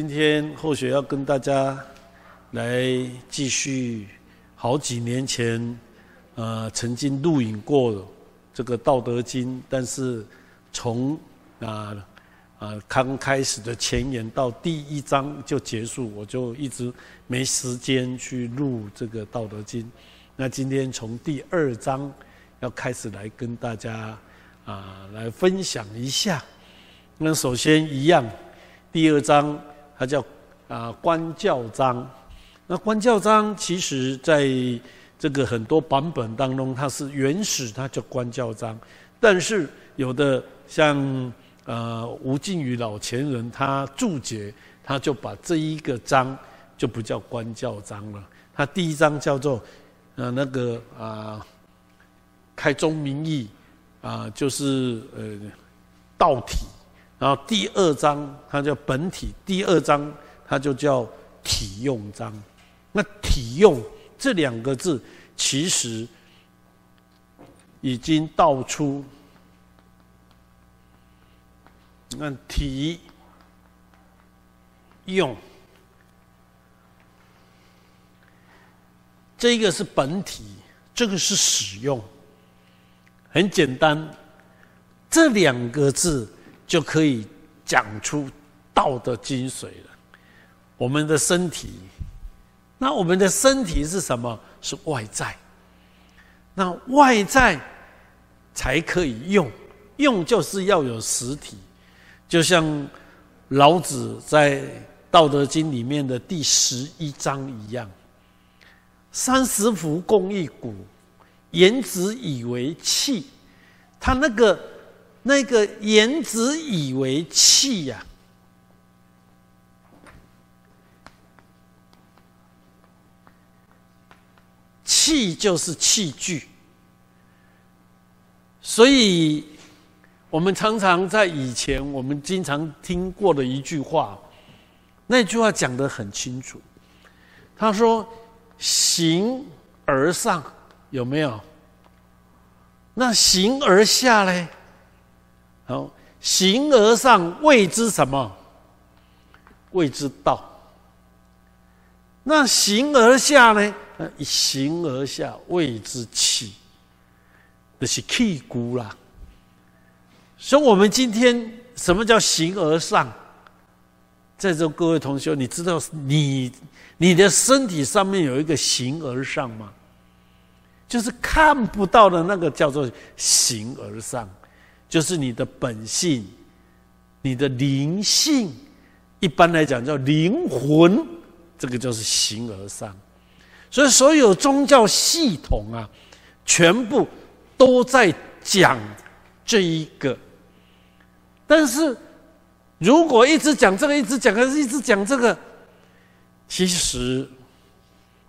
今天或许要跟大家来继续好几年前，呃，曾经录影过这个《道德经》，但是从啊啊刚开始的前言到第一章就结束，我就一直没时间去录这个《道德经》。那今天从第二章要开始来跟大家啊来分享一下。那首先一样，第二章它叫啊观教章。那观教章其实在这个很多版本当中，它是原始，它叫观教章。但是有的像呃吴敬宇老前人，他注解，他就把这一个章就不叫观教章了。他第一章叫做呃那个啊开宗明义啊，就是呃道体。然后第二章它叫本体，第二章它就叫体用章。那体用这两个字，其实已经道出，那体用这个是本体，这个是使用，很简单，这两个字。就可以讲出道的精髓了。我们的身体，那我们的身体是什么？是外在。那外在才可以用，用就是要有实体。就像老子在《道德经》里面的第十一章一样：“三十辐，共一毂，言之以为器。”他那个。那个言之以为器呀，器就是器具，所以我们常常在以前我们经常听过的一句话，那句话讲得很清楚。他说：“形而上有没有？那形而下嘞？”好，形而上谓之什么？谓之道。那形而下呢？形而下谓之气，那是气骨啦。所以，我们今天什么叫形而上？在座各位同学，你知道你你的身体上面有一个形而上吗？就是看不到的那个叫做形而上。就是你的本性，你的灵性，一般来讲叫灵魂，这个就是形而上。所以所有宗教系统啊，全部都在讲这一个。但是如果一直讲这个，一直讲，还是一直讲这个，其实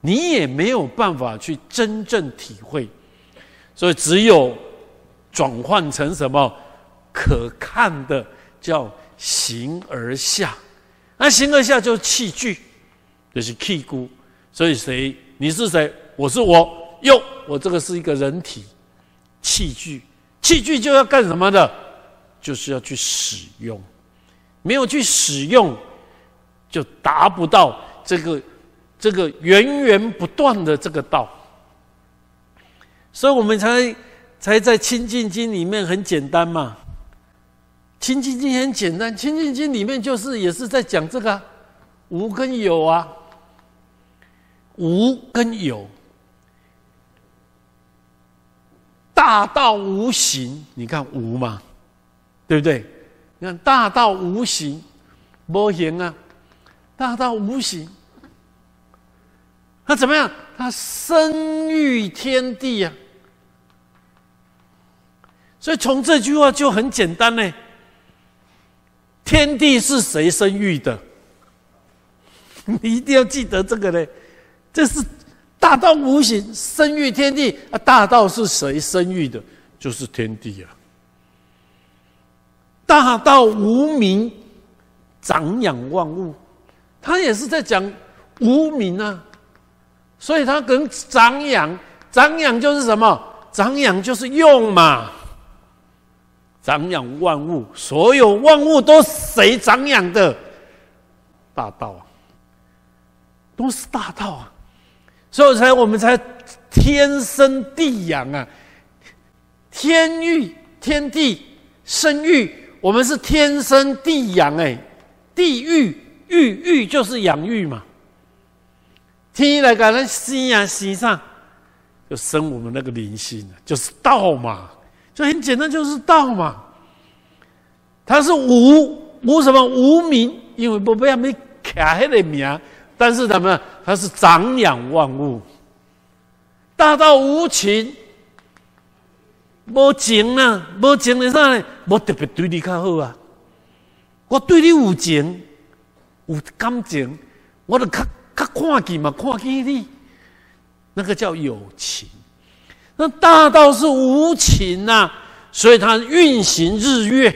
你也没有办法去真正体会。所以只有。转换成什么可看的叫形而下，那形而下就是器具，就是器具。所以谁？你是谁？我是我。哟，我这个是一个人体器具，器具就要干什么的？就是要去使用。没有去使用，就达不到这个这个源源不断的这个道。所以我们才。才在《清净经》里面很简单嘛，《清净经》很简单，《清净经》里面就是也是在讲这个无跟有啊，无跟有，大道无形，你看无嘛，对不对？你看大道无形，无形啊，大道无形，那怎么样？它生育天地呀。所以从这句话就很简单呢，天地是谁生育的？你一定要记得这个呢，这是大道无形生育天地啊，大道是谁生育的？就是天地啊。大道无名，长养万物，他也是在讲无名啊，所以他跟长养，长养就是什么？长养就是用嘛。长养万物，所有万物都谁长养的？大道啊，都是大道。啊，所以才我们才天生地养啊，天育天地生育，我们是天生地养哎，地育育育就是养育嘛，天来给咱生呀生上，就生我们那个灵性就是道嘛，就很简单，就是道嘛。它是无无什么无名，因为不要没卡那个名，但是怎么？它是长养万物，大道无情，无情啊，无情的啥呢？无特别对你较好啊，我对你有情，有感情，我就较较看见嘛，看见你，那个叫有情。那大道是无情呐，所以它运行日月。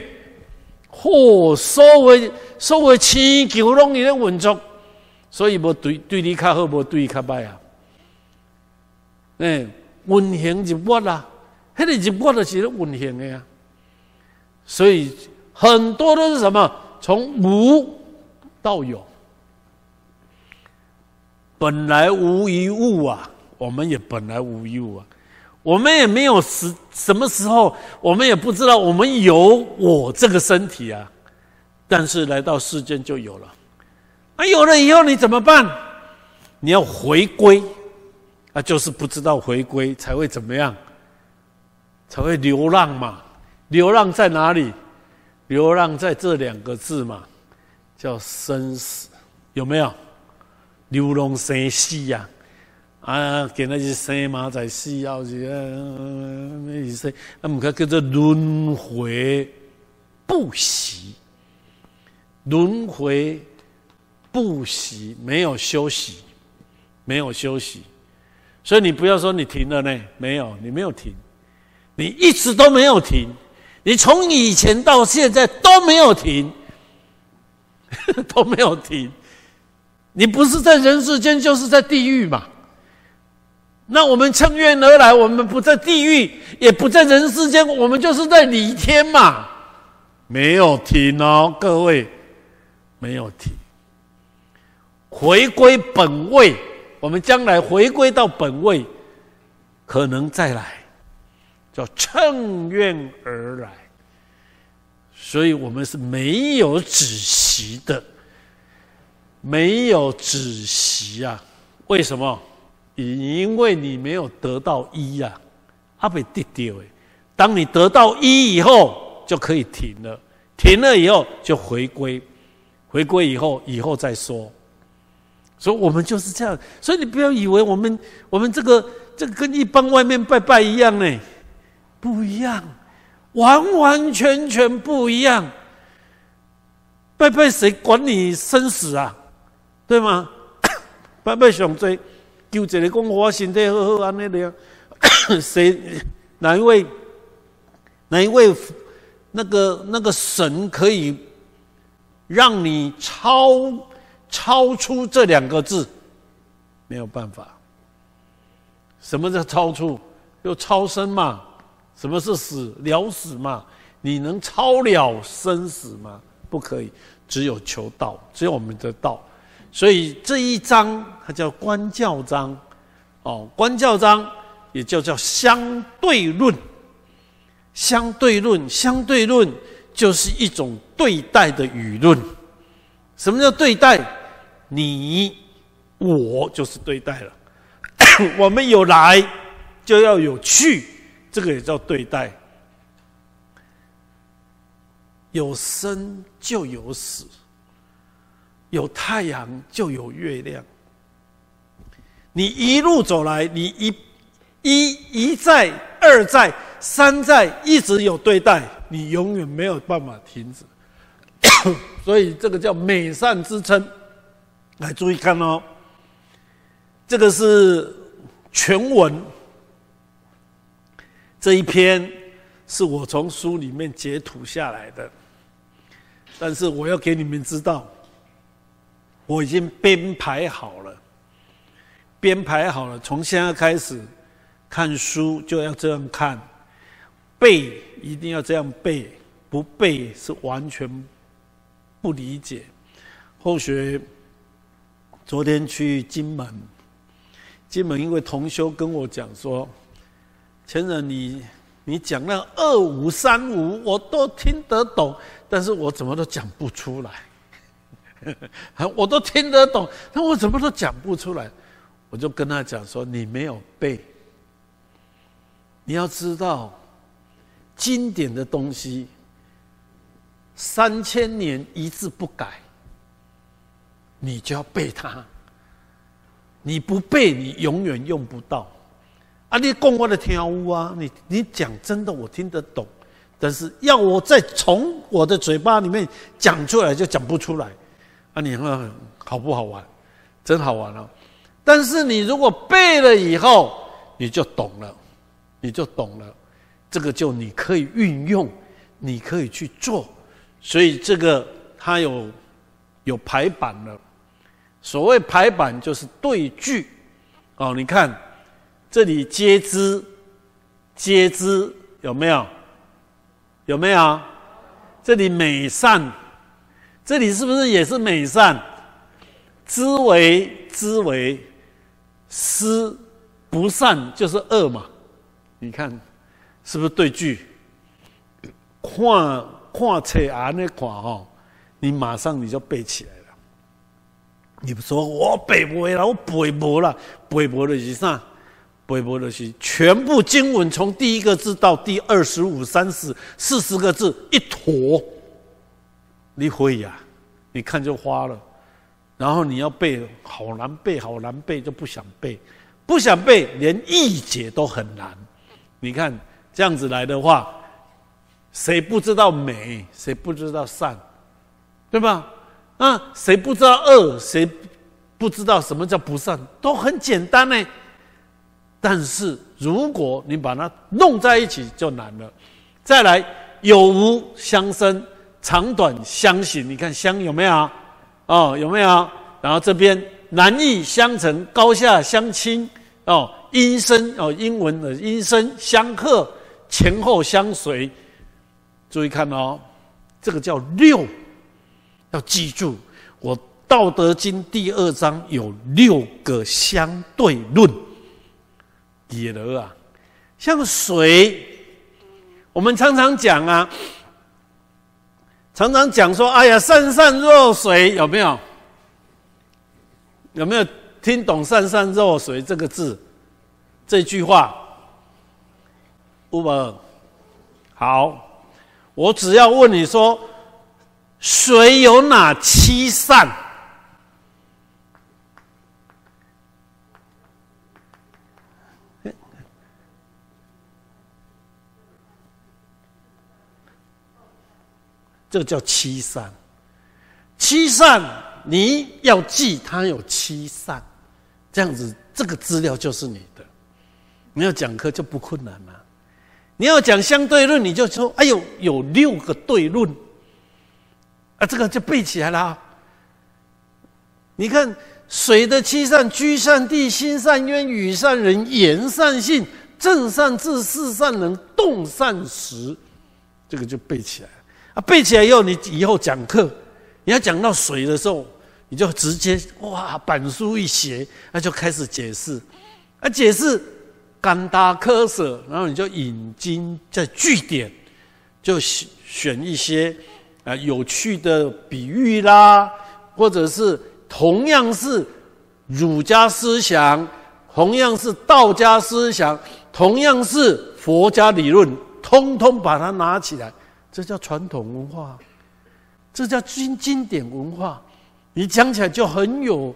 嚯，所谓所谓千球拢伊咧运作，所以无对对你较好，无对伊较歹啊。诶，运行入物啦，迄个入物就是咧运行的呀。所以很多都是什么？从无到有，本来无一物啊，我们也本来无一物啊。我们也没有时什么时候，我们也不知道我们有我这个身体啊，但是来到世间就有了，啊，有了以后你怎么办？你要回归，啊，就是不知道回归才会怎么样，才会流浪嘛。流浪在哪里？流浪在这两个字嘛，叫生死，有没有？流浪生死呀。啊给那些生嘛在死后是啊，那意思，啊，唔该叫做轮回不息，轮回不息，没有休息，没有休息，所以你不要说你停了呢，没有，你没有停，你一直都没有停，你从以前到现在都没有停，都没有停，你不是在人世间，就是在地狱嘛。那我们乘愿而来，我们不在地狱，也不在人世间，我们就是在里天嘛，没有停哦，各位，没有停，回归本位，我们将来回归到本位，可能再来，叫乘愿而来，所以我们是没有止息的，没有止息啊，为什么？因为你没有得到一呀，阿被跌掉哎。当你得到一以后，就可以停了。停了以后就回归，回归以后以后再说。所以我们就是这样。所以你不要以为我们我们这个这个跟一般外面拜拜一样呢，不一样，完完全全不一样。拜拜谁管你生死啊？对吗？拜拜上追。就这里讲我身体好好安尼的，谁哪一位哪一位那个那个神可以让你超超出这两个字？没有办法。什么叫超出？就超生嘛？什么是死了死嘛？你能超了生死吗？不可以，只有求道，只有我们的道。所以这一章它叫观教章，哦，观教章也就叫相对论。相对论，相对论就是一种对待的舆论。什么叫对待？你我就是对待了。我们有来就要有去，这个也叫对待。有生就有死。有太阳就有月亮。你一路走来，你一一一再二再三再，一直有对待，你永远没有办法停止。所以这个叫美善之称。来，注意看哦，这个是全文。这一篇是我从书里面截图下来的，但是我要给你们知道。我已经编排好了，编排好了。从现在开始看书就要这样看，背一定要这样背，不背是完全不理解。后学昨天去金门，金门一位同修跟我讲说：“前人你你讲那二五三五，我都听得懂，但是我怎么都讲不出来。我都听得懂，但我怎么都讲不出来。我就跟他讲说：你没有背，你要知道经典的东西，三千年一字不改。”你就要背它，你不背，你永远用不到。啊，你供我的天屋啊，你你讲真的，我听得懂，但是要我再从我的嘴巴里面讲出来，就讲不出来。啊，你看好不好玩？真好玩哦！但是你如果背了以后，你就懂了，你就懂了。这个就你可以运用，你可以去做。所以这个它有有排版了。所谓排版就是对句，哦，你看这里皆知，皆知有没有？有没有？这里美善，这里是不是也是美善？知为知为，思不善就是恶嘛？你看是不是对句？看看册啊，那看哈，你马上你就背起来了。你不说我背不会了，我背不了，背不的是啥？背不的是全部经文从第一个字到第二十五、三十、四十个字一坨，你会呀？你看就花了。然后你要背，好难背，好难背，就不想背，不想背，连译解都很难。你看这样子来的话，谁不知道美？谁不知道善？对吧？啊，谁不知道恶？谁不知道什么叫不善？都很简单呢。但是如果你把它弄在一起，就难了。再来，有无相生，长短相形。你看相有没有？哦，有没有？然后这边难易相成，高下相倾。哦，音声哦，英文的音声相克，前后相随。注意看哦，这个叫六。要记住，我《道德经》第二章有六个相对论。也了啊，像水，我们常常讲啊，常常讲说：“哎呀，善善若水，有没有？有没有听懂‘善善若水’这个字？这句话，不不，好，我只要问你说。”水有哪七善？这叫七善。七善你要记，它有七善，这样子这个资料就是你的。你要讲课就不困难了。你要讲相对论，你就说：哎呦，有六个对论。啊，这个就背起来了。啊你看，水的七善：居善地、心善渊、语善人、言善信、正善治、事善能、动善时。这个就背起来啊，背起来以后，你以后讲课，你要讲到水的时候，你就直接哇，板书一写，那就开始解释。啊，解释干大科舍，然后你就引经在据点，就选选一些。啊，有趣的比喻啦，或者是同样是儒家思想，同样是道家思想，同样是佛家理论，通通把它拿起来，这叫传统文化，这叫经经典文化，你讲起来就很有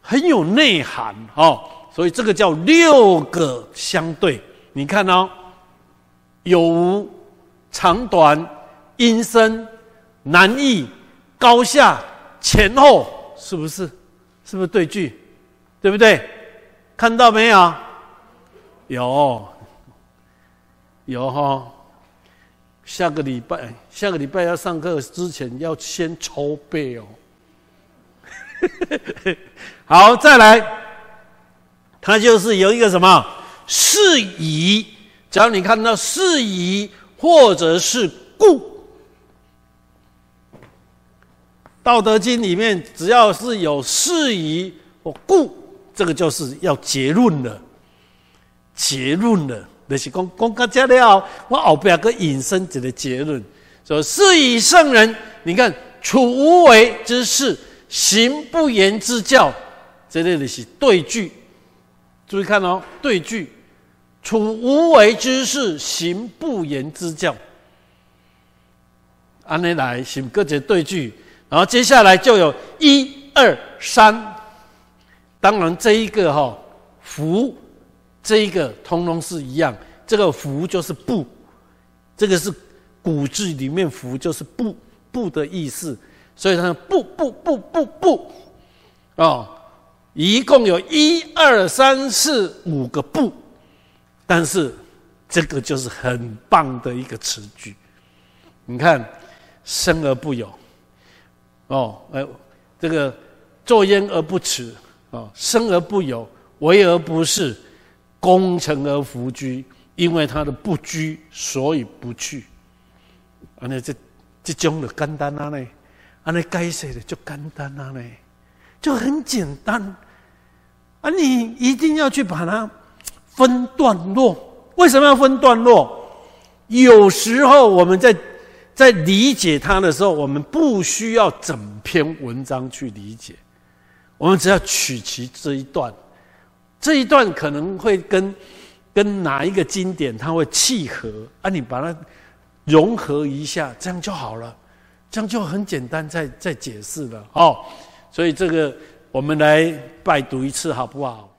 很有内涵哦。所以这个叫六个相对，你看哦，有无、长短、音声。难易、高下、前后，是不是？是不是对句？对不对？看到没有？有，有哈。下个礼拜，下个礼拜要上课之前要先抽背哦。好，再来，它就是有一个什么适宜，只要你看到适宜或者是故。道德经里面只要是有事宜或故，这个就是要结论了。结论了，就是讲讲到这了，我后边个引申一个结论，说是以圣人，你看处无为之事，行不言之教，这类的是对句。注意看哦，对句，处无为之事，行不言之教。按你来，行各节对句，然后接下来就有一二三。当然这一个哈福。这一个通通是一样，这个“福”就是不，这个是古字里面“福”就是不不的意思，所以它不不不不不，哦，一共有一二三四五个不，但是这个就是很棒的一个词句。你看，生而不有，哦，哎，这个作焉而不耻，哦，生而不有，为而不恃。功成而弗居，因为他的不居，所以不去。啊，那这这种的简单啊呢？啊，那该写的就简单啊呢，就很简单。啊，你一定要去把它分段落。为什么要分段落？有时候我们在在理解它的时候，我们不需要整篇文章去理解，我们只要取其这一段。这一段可能会跟跟哪一个经典它会契合啊？你把它融合一下，这样就好了，这样就很简单，再再解释了哦。所以这个我们来拜读一次好不好？